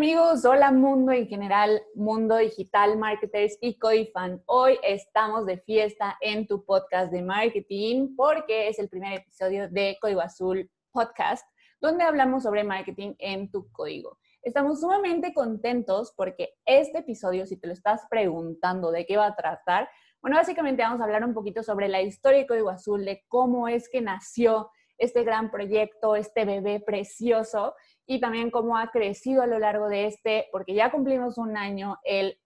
Amigos, hola mundo en general, mundo digital, marketers y Codifan. Hoy estamos de fiesta en tu podcast de marketing porque es el primer episodio de Código Azul Podcast, donde hablamos sobre marketing en tu código. Estamos sumamente contentos porque este episodio, si te lo estás preguntando de qué va a tratar, bueno, básicamente vamos a hablar un poquito sobre la historia de Código Azul, de cómo es que nació este gran proyecto, este bebé precioso y también cómo ha crecido a lo largo de este, porque ya cumplimos un año el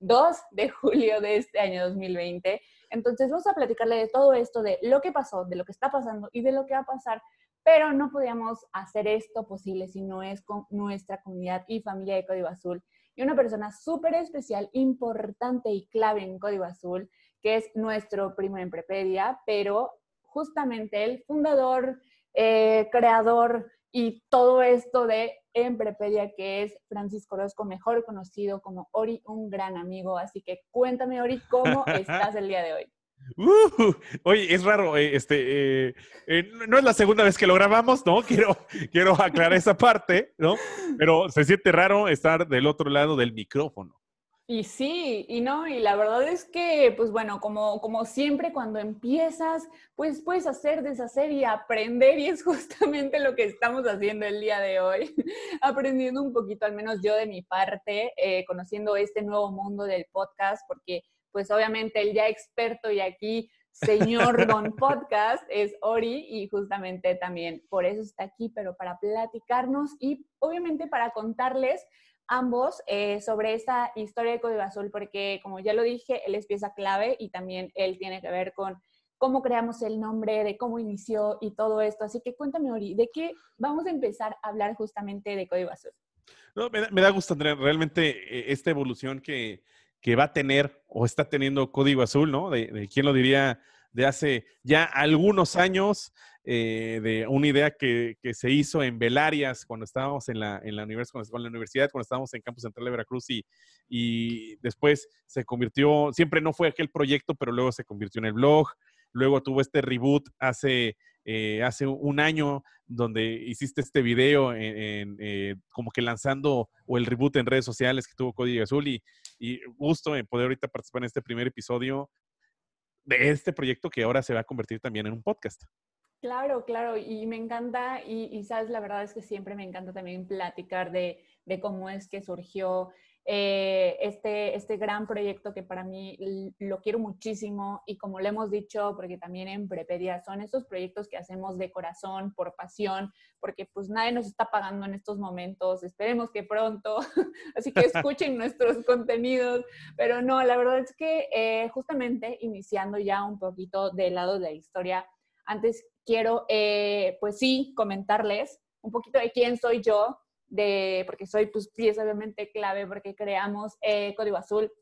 2 de julio de este año 2020. Entonces vamos a platicarle de todo esto, de lo que pasó, de lo que está pasando y de lo que va a pasar, pero no podíamos hacer esto posible si no es con nuestra comunidad y familia de Código Azul y una persona súper especial, importante y clave en Código Azul, que es nuestro primo en Prepedia, pero justamente el fundador, eh, creador, y todo esto de Emprepedia, que es Francisco Orozco, mejor conocido como Ori, un gran amigo. Así que cuéntame, Ori, ¿cómo estás el día de hoy? Uh, oye, es raro, eh, este, eh, eh, no es la segunda vez que lo grabamos, ¿no? Quiero, quiero aclarar esa parte, ¿no? Pero se siente raro estar del otro lado del micrófono. Y sí, y no, y la verdad es que, pues bueno, como, como siempre cuando empiezas, pues puedes hacer, deshacer y aprender, y es justamente lo que estamos haciendo el día de hoy, aprendiendo un poquito, al menos yo de mi parte, eh, conociendo este nuevo mundo del podcast, porque pues obviamente el ya experto y aquí señor Don Podcast es Ori y justamente también por eso está aquí, pero para platicarnos y obviamente para contarles ambos eh, sobre esta historia de Código Azul, porque como ya lo dije, él es pieza clave y también él tiene que ver con cómo creamos el nombre, de cómo inició y todo esto. Así que cuéntame, Ori, ¿de qué vamos a empezar a hablar justamente de Código Azul? No, me, da, gusto, Andrea, realmente eh, esta evolución que, que, va a tener o está teniendo Código Azul, ¿no? De, de quién lo diría de hace ya algunos años, eh, de una idea que, se hizo en Belarias cuando estábamos en la, en la, universidad, cuando, la universidad, cuando estábamos en Campus Central de Veracruz y, y después se convirtió, siempre no fue aquel proyecto, pero luego se convirtió en el blog, luego tuvo este reboot hace, eh, hace un año donde hiciste este video en, eh, como que lanzando o el reboot en redes sociales que tuvo Código Azul y, y gusto en poder ahorita participar en este primer episodio de este proyecto que ahora se va a convertir también en un podcast. Claro, claro, y me encanta, y, sabes, la verdad es que siempre me encanta también platicar de, de cómo es que surgió eh, este, este gran proyecto que para mí lo quiero muchísimo y como lo hemos dicho, porque también en Prepedia son estos proyectos que hacemos de corazón, por pasión, porque pues nadie nos está pagando en estos momentos, esperemos que pronto, así que escuchen nuestros contenidos, pero no, la verdad es que eh, justamente iniciando ya un poquito del lado de la historia, antes quiero eh, pues sí comentarles un poquito de quién soy yo, de, porque soy pues pieza obviamente clave porque creamos eh, Código Azul.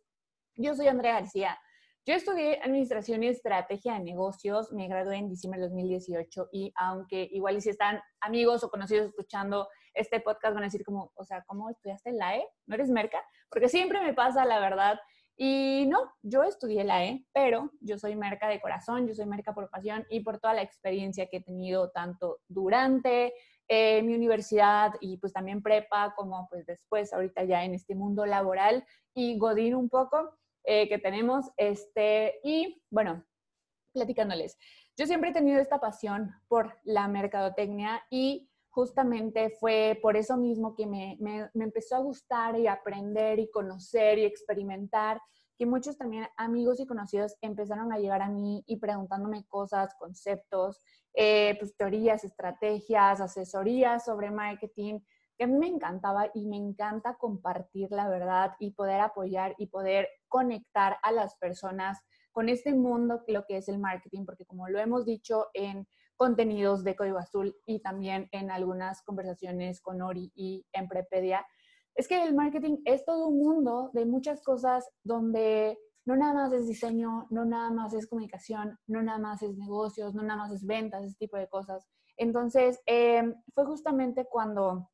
Yo soy Andrea García. Yo estudié Administración y Estrategia de Negocios, me gradué en diciembre de 2018 y aunque igual si están amigos o conocidos escuchando este podcast van a decir como, o sea, ¿cómo estudiaste la E? ¿No eres merca? Porque siempre me pasa, la verdad. Y no, yo estudié la E, pero yo soy merca de corazón, yo soy merca por pasión y por toda la experiencia que he tenido tanto durante eh, mi universidad y pues también prepa, como pues después ahorita ya en este mundo laboral y Godín un poco eh, que tenemos. Este, y bueno, platicándoles, yo siempre he tenido esta pasión por la mercadotecnia y justamente fue por eso mismo que me, me, empezó a gustar y aprender y conocer y experimentar que muchos también amigos y conocidos empezaron a llegar a mí y preguntándome cosas, conceptos, eh, pues teorías, estrategias, asesorías sobre marketing, que a mí me encantaba y me encanta compartir la verdad y poder apoyar y poder conectar a las personas con este mundo, lo que es el marketing, porque como lo hemos dicho en contenidos de Código Azul y también en algunas conversaciones con Ori y en Prepedia, es que el marketing es todo un mundo de muchas cosas donde no nada más es diseño, no nada más es comunicación, no nada más es negocios, no nada más es ventas, ese tipo de cosas. Entonces, em, fue justamente cuando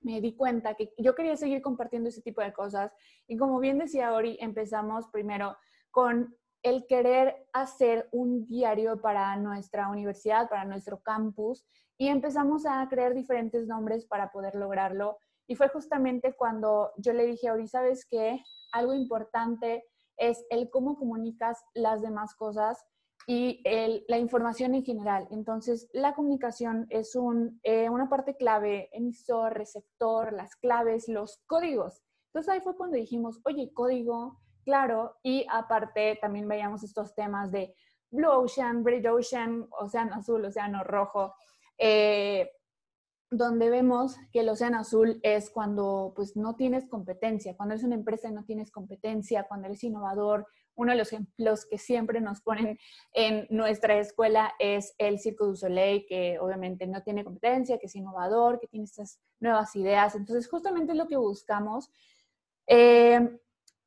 me di cuenta que yo quería seguir compartiendo ese tipo de cosas y como bien decía Ori, empezamos primero con el querer hacer un diario para nuestra universidad, para nuestro campus y empezamos a crear diferentes nombres para poder lograrlo. Y fue justamente cuando yo le dije Ori, ¿sabes qué? Algo importante es el cómo comunicas las demás cosas y la información en general. Entonces, la comunicación es eh, una parte clave, emisor, receptor, las claves, los códigos. Entonces ahí fue cuando dijimos, oye, código, claro, y aparte también veíamos estos temas de Blue Ocean, Red Ocean, Océano Azul, Océano Rojo. Eh, donde vemos que el océano azul es cuando pues no tienes competencia, cuando eres una empresa y no tienes competencia, cuando eres innovador. Uno de los ejemplos que siempre nos ponen en nuestra escuela es el Circo du Soleil, que obviamente no tiene competencia, que es innovador, que tiene estas nuevas ideas. Entonces, justamente es lo que buscamos eh,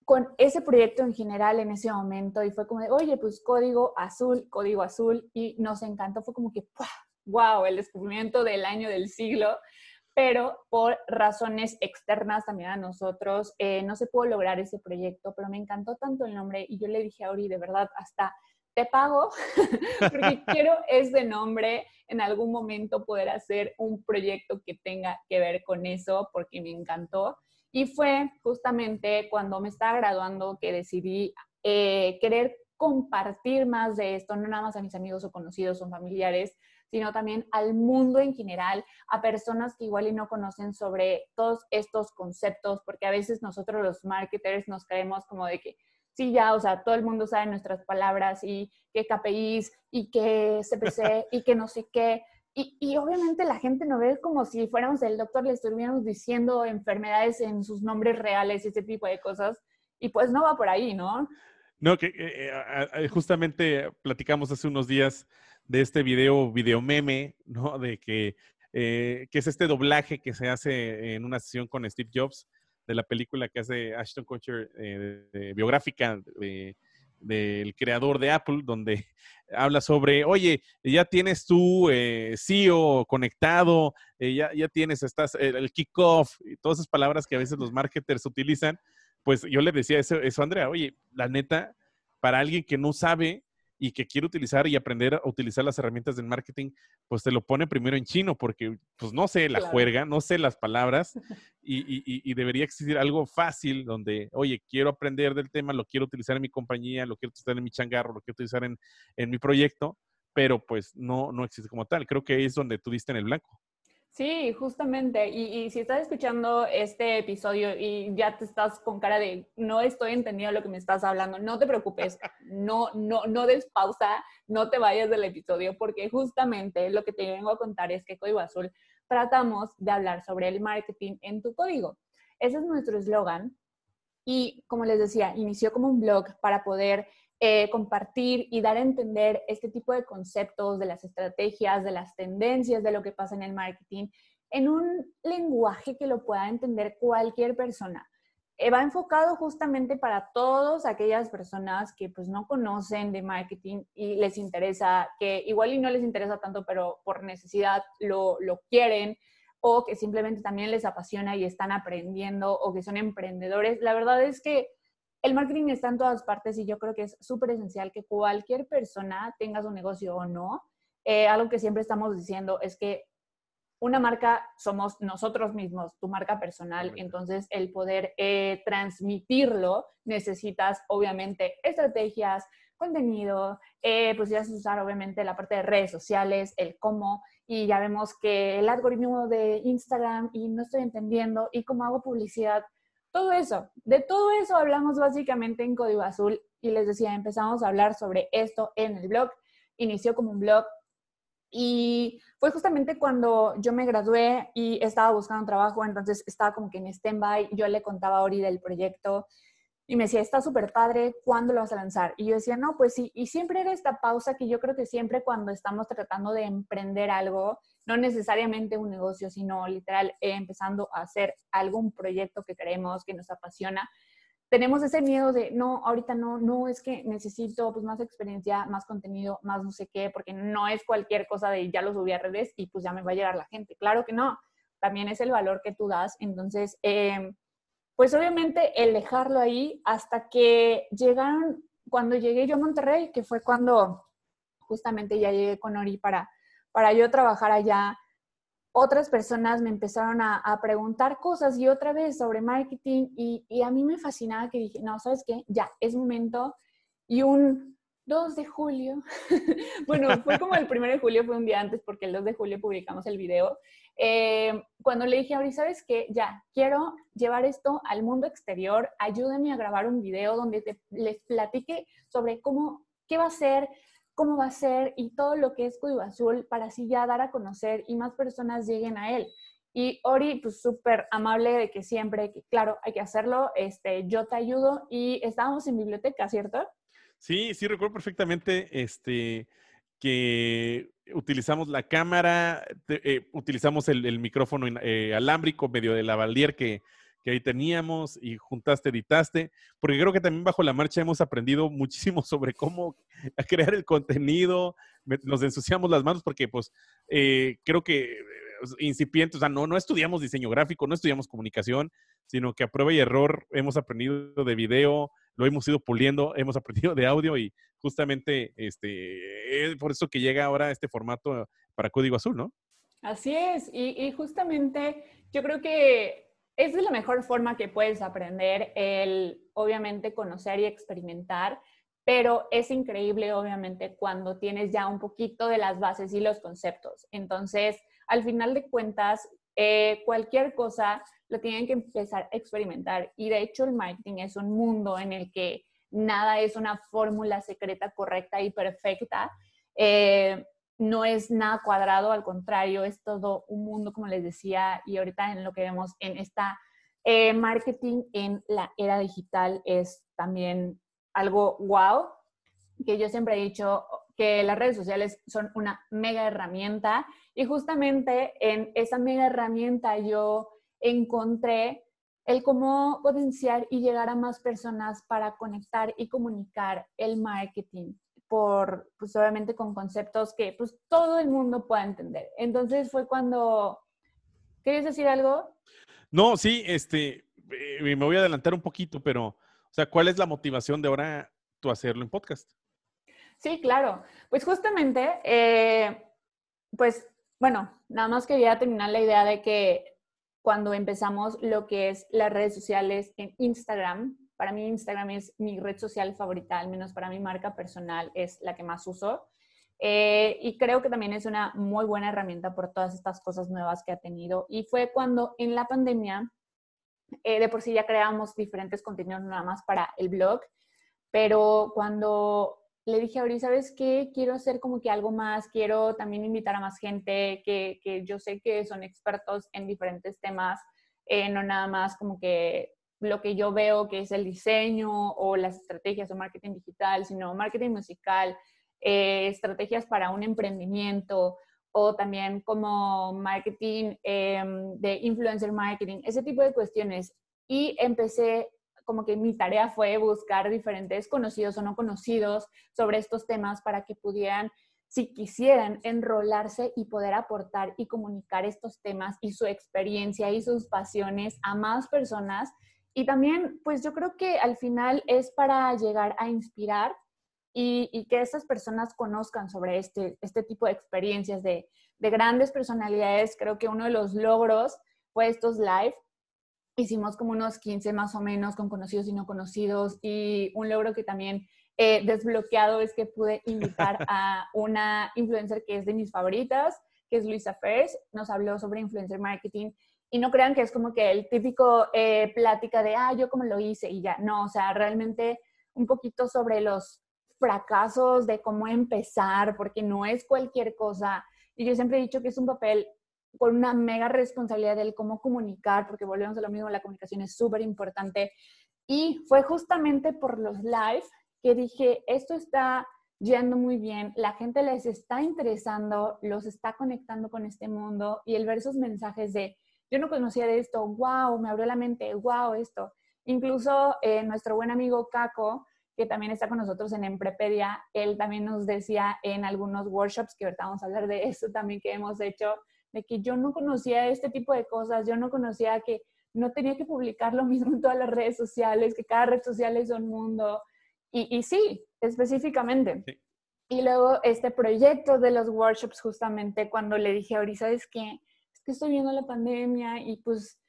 con ese proyecto en general en ese momento y fue como de, oye, pues código azul, código azul, y nos encantó, fue como que, wow, el descubrimiento del año del siglo, pero por razones externas también a nosotros eh, no se pudo lograr ese proyecto, pero me encantó tanto el nombre y yo le dije a Ori, de verdad, hasta te pago porque quiero ese nombre en algún momento poder hacer un proyecto que tenga que ver con eso porque me encantó. Y fue justamente cuando me estaba graduando que decidí eh, querer compartir más de esto, no nada más a mis amigos o conocidos o familiares, sino también al mundo en general, a personas que igual y no conocen sobre todos estos conceptos, porque a veces nosotros los marketers nos creemos como de que sí, ya, o sea, todo el mundo sabe nuestras palabras y qué KPIs y qué CPC y qué no sé qué. Y, y, obviamente la gente no ve como si fuéramos el doctor, le estuviéramos diciendo enfermedades en sus nombres reales, ese tipo de cosas. Y pues no va por ahí, ¿no? No, que eh, eh, justamente platicamos hace unos días de este video, video meme, ¿no? De que, eh, que es este doblaje que se hace en una sesión con Steve Jobs de la película que hace Ashton Kutcher, eh, biográfica del creador de Apple, donde habla sobre, oye, ya tienes tu eh, CEO conectado, ya, ya tienes, estás, el, kickoff, y todas esas palabras que a veces los marketers utilizan, pues yo le decía eso, eso Andrea, oye, la neta, para alguien que no sabe y que quiere utilizar y aprender a utilizar las herramientas del marketing, pues te lo pone primero en chino, porque pues no sé la juerga, no sé las palabras y, debería existir algo fácil donde, oye, quiero aprender del tema, lo quiero utilizar en mi compañía, lo quiero utilizar en mi changarro, lo quiero utilizar en, en mi proyecto, pero pues no, no existe como tal. Creo que es donde tú diste en el blanco. Sí, justamente. Y, si estás escuchando este episodio y ya te estás con cara de no estoy entendiendo lo que me estás hablando, no te preocupes, no, no, no des pausa, no te vayas del episodio, porque justamente lo que te vengo a contar es que Código Azul tratamos de hablar sobre el marketing en tu código. Ese es nuestro eslogan. Y como les decía, inició como un blog para poder eh, compartir y dar a entender este tipo de conceptos, de las estrategias, de las tendencias, de lo que pasa en el marketing, en un lenguaje que lo pueda entender cualquier persona. Eh, va enfocado justamente para todas aquellas personas que pues no conocen de marketing y les interesa, que igual y no les interesa tanto, pero por necesidad lo, lo quieren, o que simplemente también les apasiona y están aprendiendo, o que son emprendedores. La verdad es que el marketing está en todas partes y yo creo que es súper esencial que cualquier persona tenga su negocio o no. Eh, algo que siempre estamos diciendo es que una marca somos nosotros mismos, tu marca personal, entonces el poder eh, transmitirlo necesitas obviamente estrategias, contenido, eh, pues ya usar obviamente la parte de redes sociales, el cómo, y ya vemos que el algoritmo de Instagram y no estoy entendiendo y cómo hago publicidad, todo eso, de todo eso hablamos básicamente en Código Azul y les decía, empezamos a hablar sobre esto en el blog, inició como un blog y fue justamente cuando yo me gradué y estaba buscando trabajo, entonces estaba como que en stand-by, yo le contaba a Ori del proyecto y me decía, está súper padre, ¿cuándo lo vas a lanzar? Y yo decía, no, pues sí, y siempre era esta pausa que yo creo que siempre cuando estamos tratando de emprender algo, no necesariamente un negocio, sino literal eh, empezando a hacer algún proyecto que queremos, que nos apasiona, tenemos ese miedo de, no, ahorita no, no, es que necesito pues más experiencia, más contenido, más no sé qué, porque no es cualquier cosa de ya lo subí a redes y pues ya me va a llegar la gente. Claro que no, también es el valor que tú das. Entonces, eh, pues obviamente el dejarlo ahí hasta que llegaron, cuando llegué yo a Monterrey, que fue cuando justamente ya llegué con Ori para, para yo trabajar allá, otras personas me empezaron a, preguntar cosas y otra vez sobre marketing y, y, a mí me fascinaba que dije, no, ¿sabes qué? Ya, es momento. Y un 2 de julio, bueno, fue como el 1 de julio, fue un día antes porque el 2 de julio publicamos el video eh, cuando le dije a ¿sabes qué? Ya, quiero llevar esto al mundo exterior, ayúdame a grabar un video donde te, les platique sobre cómo, qué va a ser, cómo va a ser y todo lo que es Código Azul para así ya dar a conocer y más personas lleguen a él. Y Ori, pues súper amable de que siempre, claro, hay que hacerlo, este, yo te ayudo y estábamos en biblioteca, ¿cierto? Sí, sí, recuerdo perfectamente, este, que utilizamos la cámara, eh, utilizamos el, micrófono eh, alámbrico medio de la Valdier que, que ahí teníamos y juntaste, editaste, porque creo que también bajo la marcha hemos aprendido muchísimo sobre cómo crear el contenido, nos ensuciamos las manos porque pues eh, creo que incipientes, o sea, no, no estudiamos diseño gráfico, no estudiamos comunicación, sino que a prueba y error hemos aprendido de video, lo hemos ido puliendo, hemos aprendido de audio y justamente este, es por eso que llega ahora este formato para Código Azul, ¿no? Así es, y, justamente yo creo que es la mejor forma que puedes aprender el, obviamente, conocer y experimentar, pero es increíble, obviamente, cuando tienes ya un poquito de las bases y los conceptos. Entonces, al final de cuentas, eh, cualquier cosa lo tienen que empezar a experimentar. Y de hecho el marketing es un mundo en el que nada es una fórmula secreta correcta y perfecta. Eh, no es nada cuadrado, al contrario, es todo un mundo, como les decía, y ahorita en lo que vemos en esta eh, marketing en la era digital es también algo wow, que yo siempre he dicho que las redes sociales son una mega herramienta y justamente en esa mega herramienta yo encontré el cómo potenciar y llegar a más personas para conectar y comunicar el marketing por, pues obviamente con conceptos que pues todo el mundo pueda entender. Entonces fue cuando, ¿querías decir algo? No, sí, este, eh, me voy a adelantar un poquito, pero, o sea, ¿cuál es la motivación de ahora tú hacerlo en podcast? Sí, claro. Pues justamente, eh, pues, bueno, nada más quería terminar la idea de que cuando empezamos lo que es las redes sociales en Instagram. Para mí Instagram es mi red social favorita, al menos para mi marca personal es la que más uso. Eh, y creo que también es una muy buena herramienta por todas estas cosas nuevas que ha tenido. Y fue cuando en la pandemia, eh, de por sí ya creábamos diferentes contenidos nada más para el blog, pero cuando le dije a Ori, ¿sabes qué? Quiero hacer como que algo más, quiero también invitar a más gente que, que yo sé que son expertos en diferentes temas, eh, no nada más como que lo que yo veo que es el diseño o las estrategias o marketing digital, sino marketing musical, eh, estrategias para un emprendimiento o también como marketing em, de influencer marketing, ese tipo de cuestiones. Y empecé como que mi tarea fue buscar diferentes conocidos o no conocidos sobre estos temas para que pudieran, si quisieran, enrolarse y poder aportar y comunicar estos temas y su experiencia y sus pasiones a más personas. Y también, pues yo creo que al final es para llegar a inspirar y, que estas personas conozcan sobre este, este tipo de experiencias de, de grandes personalidades. Creo que uno de los logros fue estos live hicimos como unos 15 más o menos con conocidos y no conocidos y un logro que también he desbloqueado es que pude invitar a una influencer que es de mis favoritas, que es Luisa Fers, nos habló sobre influencer marketing y no crean que es como que el típico eh, plática de, ah, yo como lo hice y ya, no, o sea, realmente un poquito sobre los fracasos de cómo empezar, porque no es cualquier cosa. Y yo siempre he dicho que es un papel con una mega responsabilidad del cómo comunicar, porque volvemos a lo mismo, la comunicación es súper importante. Y fue justamente por los live que dije, esto está yendo muy bien, la gente les está interesando, los está conectando con este mundo y el ver esos mensajes de, yo no conocía de esto, wow, me abrió la mente, wow, esto. Incluso eh, nuestro buen amigo Caco, que también está con nosotros en Emprepedia, él también nos decía en algunos workshops, que ahorita vamos a hablar de eso también que hemos hecho, de que yo no conocía este tipo de cosas, yo no conocía que no tenía que publicar lo mismo en todas las redes sociales, que cada red social es un mundo. Y, y sí, específicamente. Y luego este proyecto de los workshops, justamente cuando le dije ahorita, ¿sabes qué? Es que estoy viendo la pandemia y pues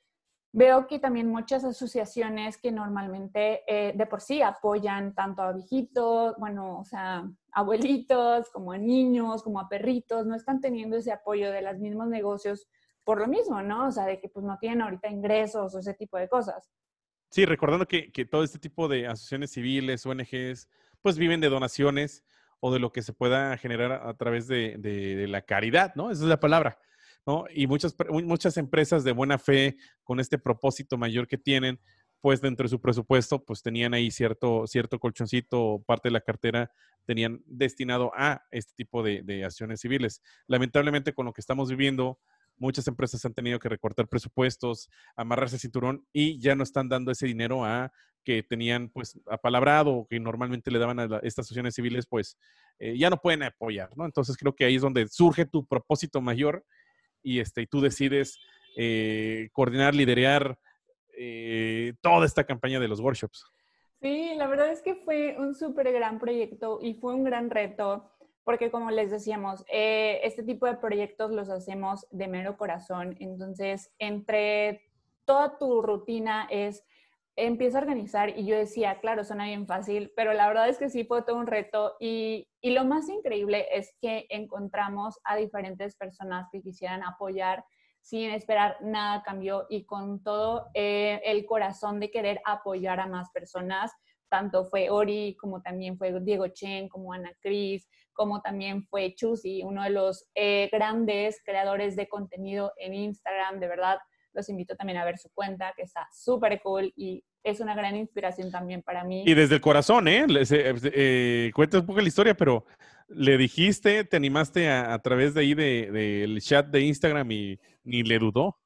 veo que también muchas asociaciones que normalmente eh, de por sí apoyan tanto a viejitos, bueno, o sea, abuelitos, como a niños, como a perritos, no están teniendo ese apoyo de los mismos negocios por lo mismo, ¿no? O sea, de que pues no tienen ahorita ingresos o ese tipo de cosas. Sí, recordando que, que todo este tipo de asociaciones civiles, ONGs, pues viven de donaciones o de lo que se pueda generar a, través de, de, la caridad, ¿no? Esa es la palabra, ¿no? Y muchas, muchas empresas de buena fe, con este propósito mayor que tienen, pues dentro de su presupuesto, pues tenían ahí cierto, cierto colchoncito, parte de la cartera tenían destinado a este tipo de, acciones civiles. Lamentablemente, con lo que estamos viviendo, muchas empresas han tenido que recortar presupuestos, amarrarse el cinturón y ya no están dando ese dinero a que tenían pues apalabrado o que normalmente le daban a estas asociaciones civiles, pues eh, ya no pueden apoyar, ¿no? Entonces creo que ahí es donde surge tu propósito mayor y, este, y tú decides eh, coordinar, liderar eh, toda esta campaña de los workshops. Sí, la verdad es que fue un súper gran proyecto y fue un gran reto porque como les decíamos, eh, este tipo de proyectos los hacemos de mero corazón, entonces entre toda tu rutina es empieza a organizar y yo decía, claro, suena bien fácil, pero la verdad es que sí fue todo un reto y, y lo más increíble es que encontramos a diferentes personas que quisieran apoyar sin esperar nada cambió y con todo eh, el corazón de querer apoyar a más personas tanto fue Ori, como también fue Diego Chen, como Ana Cris, como también fue Chusi, uno de los eh, grandes creadores de contenido en Instagram. De verdad, los invito también a ver su cuenta, que está súper cool y es una gran inspiración también para mí. Y desde el corazón, ¿eh? eh, un poco la historia, pero le dijiste, te animaste a, través de ahí del de, chat de Instagram y ni le dudó.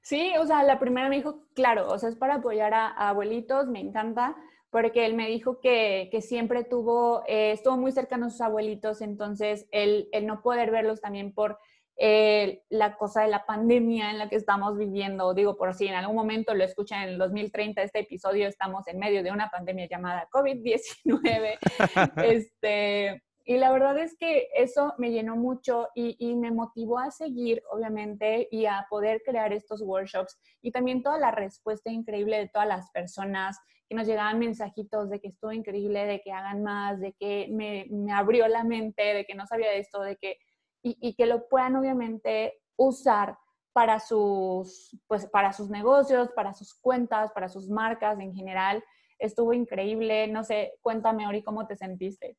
Sí, o sea, la primera me dijo, claro, o sea, es para apoyar a abuelitos, me encanta porque él me dijo que, que siempre tuvo, eh, estuvo muy cercano a sus abuelitos, entonces el, el no poder verlos también por eh, la cosa de la pandemia en la que estamos viviendo, digo por si en algún momento lo escuchan en el 2030, este episodio estamos en medio de una pandemia llamada COVID-19, este, y la verdad es que eso me llenó mucho y, me motivó a seguir, obviamente, y a poder crear estos workshops y también toda la respuesta increíble de todas las personas que nos llegaban mensajitos de que estuvo increíble, de que hagan más, de que me, me abrió la mente, de que no sabía de esto, de que, y, y, que lo puedan obviamente usar para sus, pues, para sus negocios, para sus cuentas, para sus marcas en general. Estuvo increíble. No sé, cuéntame, Ori, cómo te sentiste.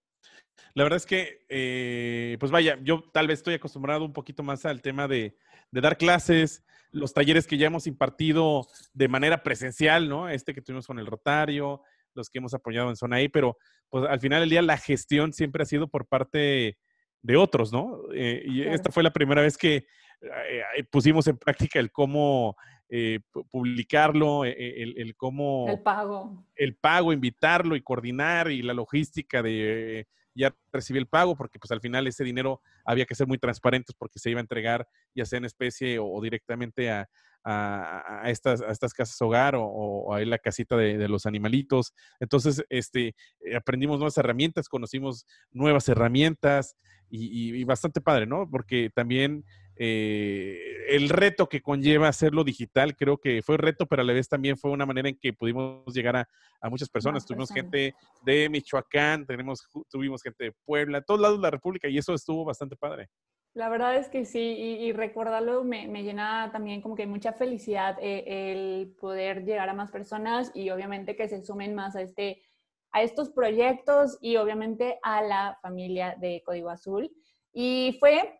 La verdad es que, eh, pues vaya, yo tal vez estoy acostumbrado un poquito más al tema de, de dar clases, los talleres que ya hemos impartido de manera presencial, ¿no? Este que tuvimos con el Rotario, los que hemos apoyado en Zona I, pero pues al final del día la gestión siempre ha sido por parte de otros, ¿no? Eh, y esta fue la primera vez que eh, pusimos en práctica el cómo eh, publicarlo, el, el, cómo... El pago. El pago, invitarlo y coordinar y la logística de ya recibí el pago, porque pues al final ese dinero había que ser muy transparentes porque se iba a entregar ya sea en especie o, directamente a, a, estas, a estas casas hogar o, a la casita de, los animalitos. Entonces, este, eh, aprendimos nuevas herramientas, conocimos nuevas herramientas y, y bastante padre, ¿no? Porque también eh, el reto que conlleva hacerlo digital, creo que fue reto, pero a la vez también fue una manera en que pudimos llegar a, muchas personas. tuvimos gente de Michoacán, tenemos, tuvimos gente de Puebla, todos lados de la República y eso estuvo bastante padre. La verdad es que sí, y, recordarlo me, me, llena también como que mucha felicidad eh, el poder llegar a más personas y obviamente que se sumen más a, este, a estos proyectos y obviamente a la familia de Código Azul. Y fue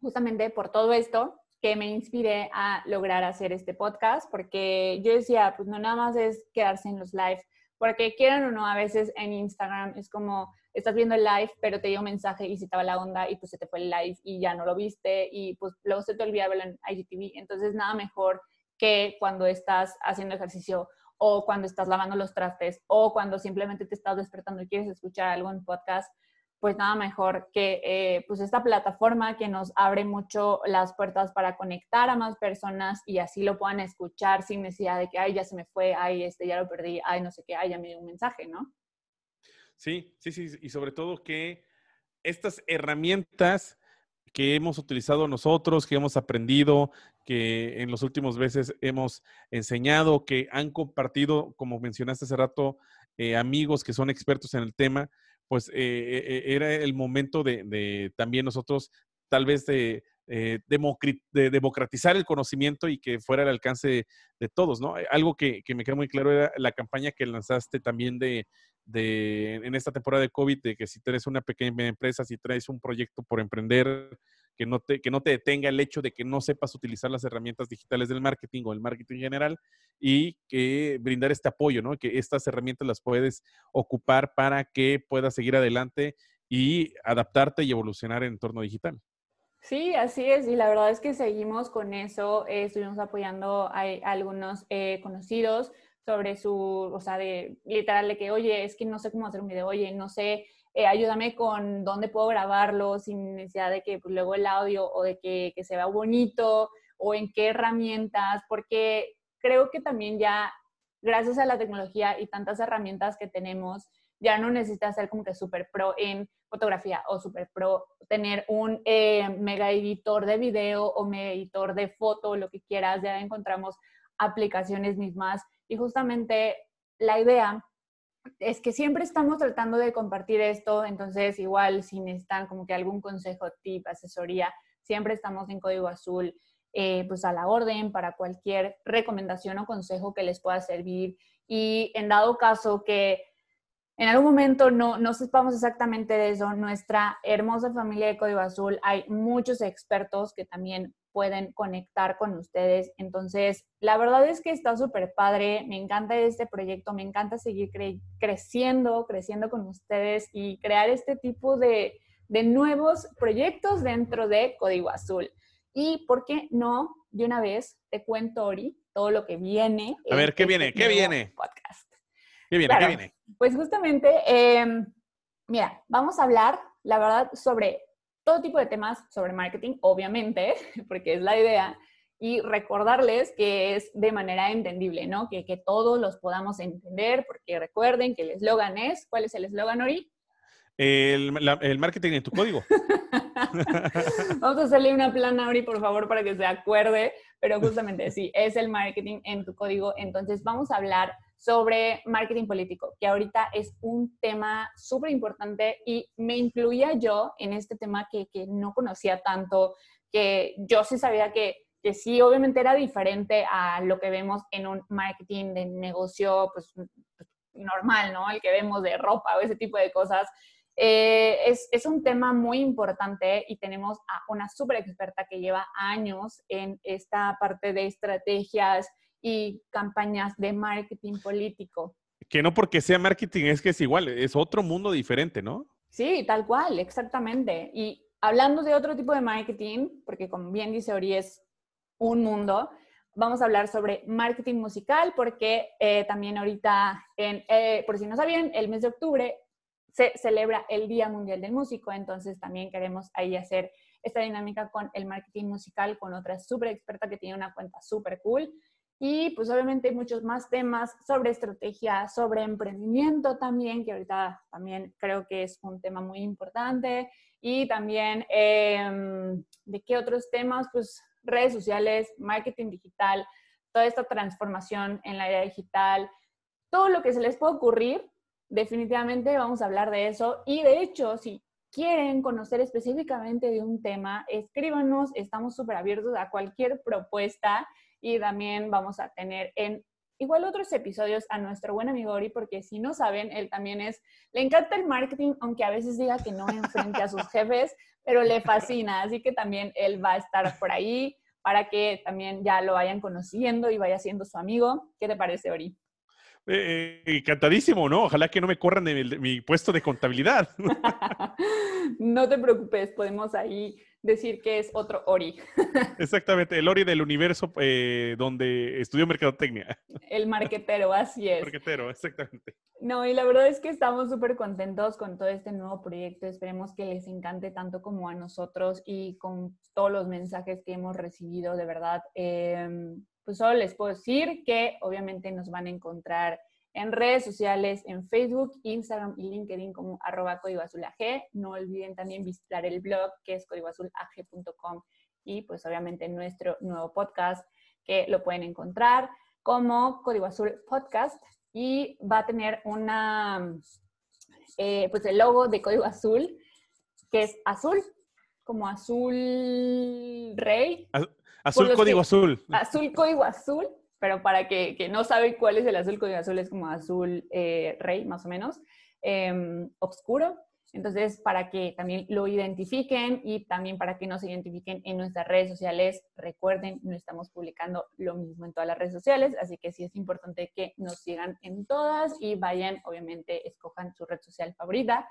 justamente por todo esto que me inspiré a lograr hacer este podcast, porque yo decía, pues no nada más es quedarse en los live, porque quieran o no, a veces en Instagram es como, estás viendo el live, pero te dio un mensaje y se te va la onda y pues se te fue el live y ya no lo viste y pues luego se te olvida verlo en IGTV. Entonces, nada mejor que cuando estás haciendo ejercicio o cuando estás lavando los trastes o cuando simplemente te estás despertando y quieres escuchar algo en podcast, pues nada mejor que eh, pues esta plataforma que nos abre mucho las puertas para conectar a más personas y así lo puedan escuchar sin necesidad de que, ay, ya se me fue, ay, este, ya lo perdí, ay, no sé qué, ay, ya me dio un mensaje, ¿no? Sí, sí, sí, y sobre todo que estas herramientas que hemos utilizado nosotros, que hemos aprendido, que en los últimos meses hemos enseñado, que han compartido, como mencionaste hace rato, eh, amigos que son expertos en el tema, pues eh, eh, era el momento de, también nosotros tal vez de, democratizar el conocimiento y que fuera al alcance de, todos, ¿no? Algo que, me queda muy claro era la campaña que lanzaste también de, de, en esta temporada de COVID, de que si tienes una pequeña empresa, si traes un proyecto por emprender, que no, te, que no te detenga el hecho de que no sepas utilizar las herramientas digitales del marketing o el marketing general y que brindar este apoyo, ¿no? Que estas herramientas las puedes ocupar para que puedas seguir adelante y adaptarte y evolucionar en entorno digital. Sí, así es, y la verdad es que seguimos con eso, eh, estuvimos apoyando a, algunos eh, conocidos, sobre su, o sea, de literal de que, oye, es que no sé cómo hacer un video, oye, no sé, eh, ayúdame con dónde puedo grabarlo sin necesidad de que pues, luego el audio o de que, que se vea bonito o en qué herramientas, porque creo que también ya, gracias a la tecnología y tantas herramientas que tenemos, ya no necesitas ser como que súper pro en fotografía o súper pro tener un eh, mega editor de video o mega editor de foto, lo que quieras, ya encontramos aplicaciones mismas y justamente la idea es que siempre estamos tratando de compartir esto, entonces igual si necesitan como que algún consejo, tip, asesoría, siempre estamos en Código Azul, eh, pues a la orden para cualquier recomendación o consejo que les pueda servir. Y en dado caso que en algún momento no, no sepamos exactamente de eso, nuestra hermosa familia de Código Azul, hay muchos expertos que también pueden conectar con ustedes. Entonces, la verdad es que está súper padre, me encanta este proyecto, me encanta seguir creciendo, creciendo con ustedes y crear este tipo de, de nuevos proyectos dentro de Código Azul. Y, ¿por qué no? De una vez te cuento, Ori, todo lo que viene. A ver, ¿qué viene? Este ¿Qué viene? Podcast. ¿Qué viene? ¿Qué viene? Pues justamente, em, mira, vamos a hablar, la verdad, sobre todo tipo de temas sobre marketing, obviamente, porque es la idea, y recordarles que es de manera entendible, ¿no? Que, que todos los podamos entender, porque recuerden que el eslogan es, ¿cuál es el eslogan, Ori? El, el, marketing en tu código. Vamos a hacerle una plana, Ori, por favor, para que se acuerde, pero justamente sí, es el marketing en tu código. Entonces, vamos a hablar sobre marketing político, que ahorita es un tema súper importante y me incluía yo en este tema que, que, no conocía tanto, que yo sí sabía que, que sí, obviamente era diferente a lo que vemos en un marketing de negocio, pues normal, ¿no? El que vemos de ropa o ese tipo de cosas. Eh, es, es, un tema muy importante y tenemos a una súper experta que lleva años en esta parte de estrategias y campañas de marketing político. Que no porque sea marketing es que es igual, es otro mundo diferente, ¿no? Sí, tal cual, exactamente. Y hablando de otro tipo de marketing, porque como bien dice Ori, es un mundo, vamos a hablar sobre marketing musical, porque eh, también ahorita, en, eh, por si no sabían, el mes de octubre se celebra el Día Mundial del Músico, entonces también queremos ahí hacer esta dinámica con el marketing musical, con otra súper experta que tiene una cuenta súper cool. Y pues obviamente muchos más temas sobre estrategia, sobre emprendimiento también, que ahorita también creo que es un tema muy importante. Y también em, de qué otros temas, pues redes sociales, marketing digital, toda esta transformación en la era digital, todo lo que se les pueda ocurrir, definitivamente vamos a hablar de eso. Y de hecho, si quieren conocer específicamente de un tema, escríbanos, estamos súper abiertos a cualquier propuesta y también vamos a tener en igual otros episodios a nuestro buen amigo Ori, porque si no saben, él también es, le encanta el marketing, aunque a veces diga que no enfrente a sus jefes, pero le fascina, así que también él va a estar por ahí para que también ya lo vayan conociendo y vaya siendo su amigo. ¿Qué te parece, Ori? Eh, eh, encantadísimo, ¿no? Ojalá que no me corran de mi puesto de contabilidad. no te preocupes, podemos ahí decir que es otro Ori. Exactamente, el Ori del universo eh, donde estudió mercadotecnia. El marquetero, así es. Marquetero, exactamente. No, y la verdad es que estamos súper contentos con todo este nuevo proyecto. Esperemos que les encante tanto como a nosotros y con todos los mensajes que hemos recibido, de verdad. Em, pues solo les puedo decir que obviamente nos van a encontrar en redes sociales, en Facebook, Instagram y LinkedIn como arroba código azul AG. No olviden también visitar el blog que es códigoazulag.com y pues obviamente nuestro nuevo podcast que lo pueden encontrar como Código Azul Podcast y va a tener una, eh, pues el logo de Código Azul que es azul, como azul rey. Azul código azul. Azul código azul pero para que, que, no sabe cuál es el azul, código azul es como azul eh, rey, más o menos, eh, oscuro. Entonces, para que también lo identifiquen y también para que nos identifiquen en nuestras redes sociales, recuerden, no estamos publicando lo mismo en todas las redes sociales, así que sí es importante que nos sigan en todas y vayan, obviamente, escojan su red social favorita.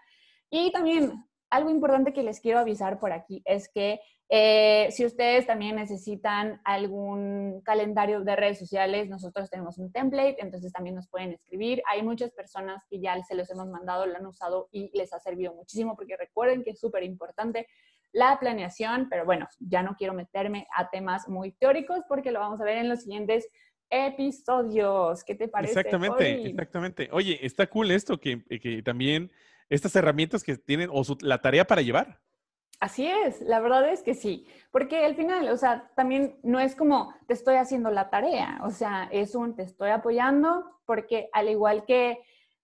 Y también algo importante que les quiero avisar por aquí es que eh, si ustedes también necesitan algún calendario de redes sociales, nosotros tenemos un template, entonces también nos pueden escribir. Hay muchas personas que ya se los hemos mandado, lo han usado y les ha servido muchísimo porque recuerden que es súper importante la planeación, pero bueno, ya no quiero meterme a temas muy teóricos porque lo vamos a ver en los siguientes episodios. ¿Qué te parece? Exactamente, exactamente. Oye, está cool esto que, que también estas herramientas que tienen o la tarea para llevar. Así es, la verdad es que sí, porque al final, o sea, también no es como te estoy haciendo la tarea, o sea, es un te estoy apoyando porque al igual que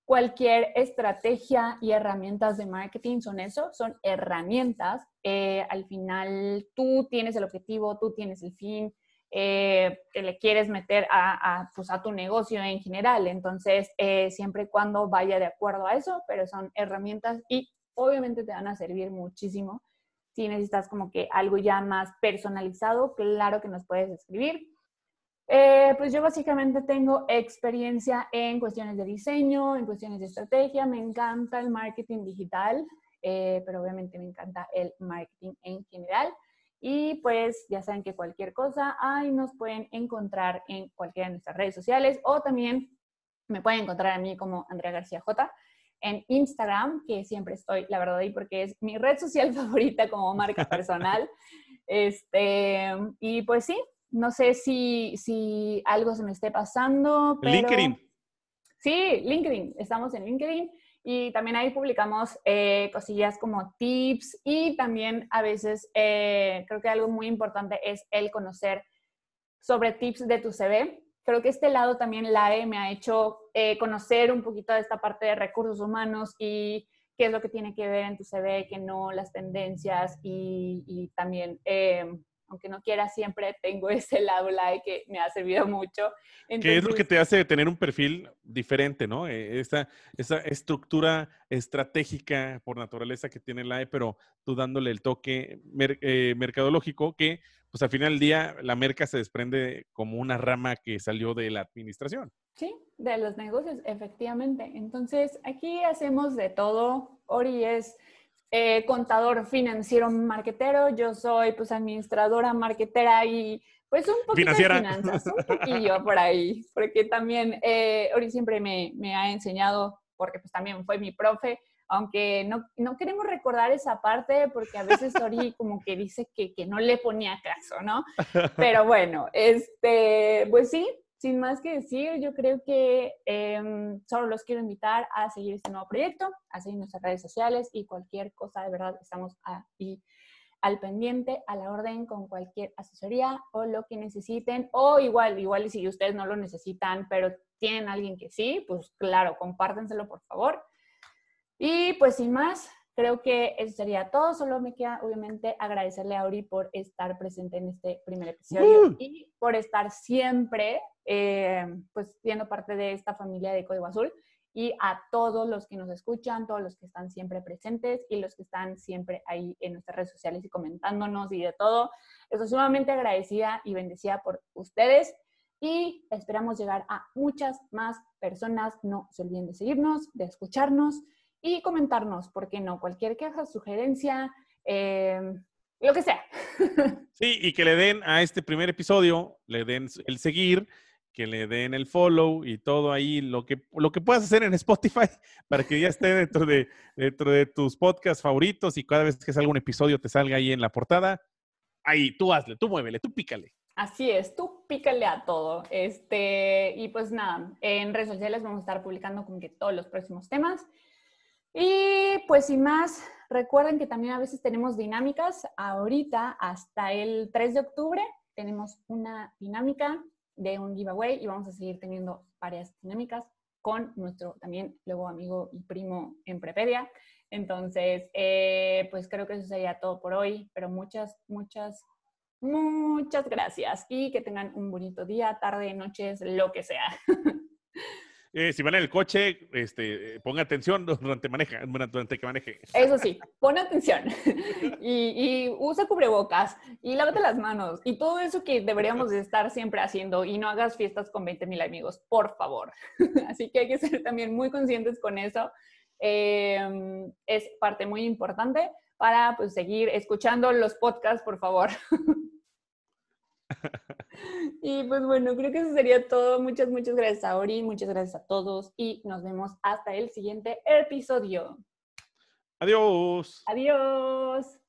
cualquier estrategia y herramientas de marketing son eso, son herramientas. Eh, al final tú tienes el objetivo, tú tienes el fin eh, que le quieres meter a, pues, a, tu negocio en general. Entonces, eh, siempre y cuando vaya de acuerdo a eso, pero son herramientas y obviamente te van a servir muchísimo si necesitas como que algo ya más personalizado, claro que nos puedes escribir. Eh, pues yo básicamente tengo experiencia en cuestiones de diseño, en cuestiones de estrategia, me encanta el marketing digital, eh, pero obviamente me encanta el marketing en general. Y pues ya saben que cualquier cosa, ahí nos pueden encontrar en cualquiera de nuestras redes sociales o también me pueden encontrar a mí como Andrea García J en Instagram, que siempre estoy, la verdad, ahí porque es mi red social favorita como marca personal. este, y pues sí, no sé si, si algo se me esté pasando. Pero... LinkedIn. Sí, LinkedIn. Estamos en LinkedIn y también ahí publicamos eh, cosillas como tips y también a veces eh, creo que algo muy importante es el conocer sobre tips de tu CV creo que este lado también la E me ha hecho eh, conocer un poquito de esta parte de recursos humanos y qué es lo que tiene que ver en tu CV, que no, las tendencias y, también, eh, aunque no quiera, siempre tengo ese lado la E que me ha servido mucho. ¿Qué es lo que te hace tener un perfil diferente, no? Eh, esa, esa estructura estratégica por naturaleza que tiene la E, pero tú dándole el toque mercadológico que pues al final del día la merca se desprende como una rama que salió de la administración. Sí, de los negocios, efectivamente. Entonces, aquí hacemos de todo. Ori es eh, contador financiero marquetero, yo soy pues administradora marquetera y pues un poquito de finanzas, un poquillo por ahí, porque también eh, Ori siempre me, me ha enseñado, porque pues también fue mi profe, aunque no, no, queremos recordar esa parte porque a veces Ori como que dice que, que, no le ponía caso, ¿no? Pero bueno, este, pues sí, sin más que decir, yo creo que em, solo los quiero invitar a seguir este nuevo proyecto, a seguir nuestras redes sociales y cualquier cosa, de verdad, estamos ahí al pendiente, a la orden con cualquier asesoría o lo que necesiten, o igual, igual si ustedes no lo necesitan, pero tienen alguien que sí, pues claro, compártenselo por favor. Y pues sin más, creo que eso sería todo. Solo me queda obviamente agradecerle a Auri por estar presente en este primer episodio y por estar siempre eh, pues siendo parte de esta familia de Código Azul. y a todos los que nos escuchan, todos los que están siempre presentes y los que están siempre ahí en nuestras redes sociales y comentándonos y de todo. Estoy sumamente agradecida y bendecida por ustedes y esperamos llegar a muchas más personas. No se olviden de seguirnos, de escucharnos y comentarnos, ¿por qué no? Cualquier queja, sugerencia, eh, lo que sea. Sí, y que le den a este primer episodio, le den el seguir, que le den el follow y todo ahí, lo que, lo que puedas hacer en Spotify para que ya esté dentro de, dentro de tus podcasts favoritos y cada vez que salga un episodio te salga ahí en la portada. Ahí, tú hazle, tú muévele, tú pícale. Así es, tú pícale a todo. Este, y pues nada, en redes sociales vamos a estar publicando como que todos los próximos temas. Y pues sin más, recuerden que también a veces tenemos dinámicas. Ahorita, hasta el 3 de octubre, tenemos una dinámica de un giveaway y vamos a seguir teniendo varias dinámicas con nuestro también luego amigo y primo en Prepedia. Entonces, eh, pues creo que eso sería todo por hoy, pero muchas, muchas, muchas gracias y que tengan un bonito día, tarde, noches, lo que sea. Eh, si van en el coche, este, ponga atención durante, maneja, durante que maneje. Eso sí, pon atención y, y, usa cubrebocas y lávate las manos y todo eso que deberíamos de estar siempre haciendo y no hagas fiestas con 20 mil amigos, por favor. Así que hay que ser también muy conscientes con eso. Em, es parte muy importante para pues, seguir escuchando los podcasts, por favor. Y pues bueno, creo que eso sería todo. Muchas, muchas gracias a Ori, muchas gracias a todos y nos vemos hasta el siguiente episodio. Adiós. Adiós.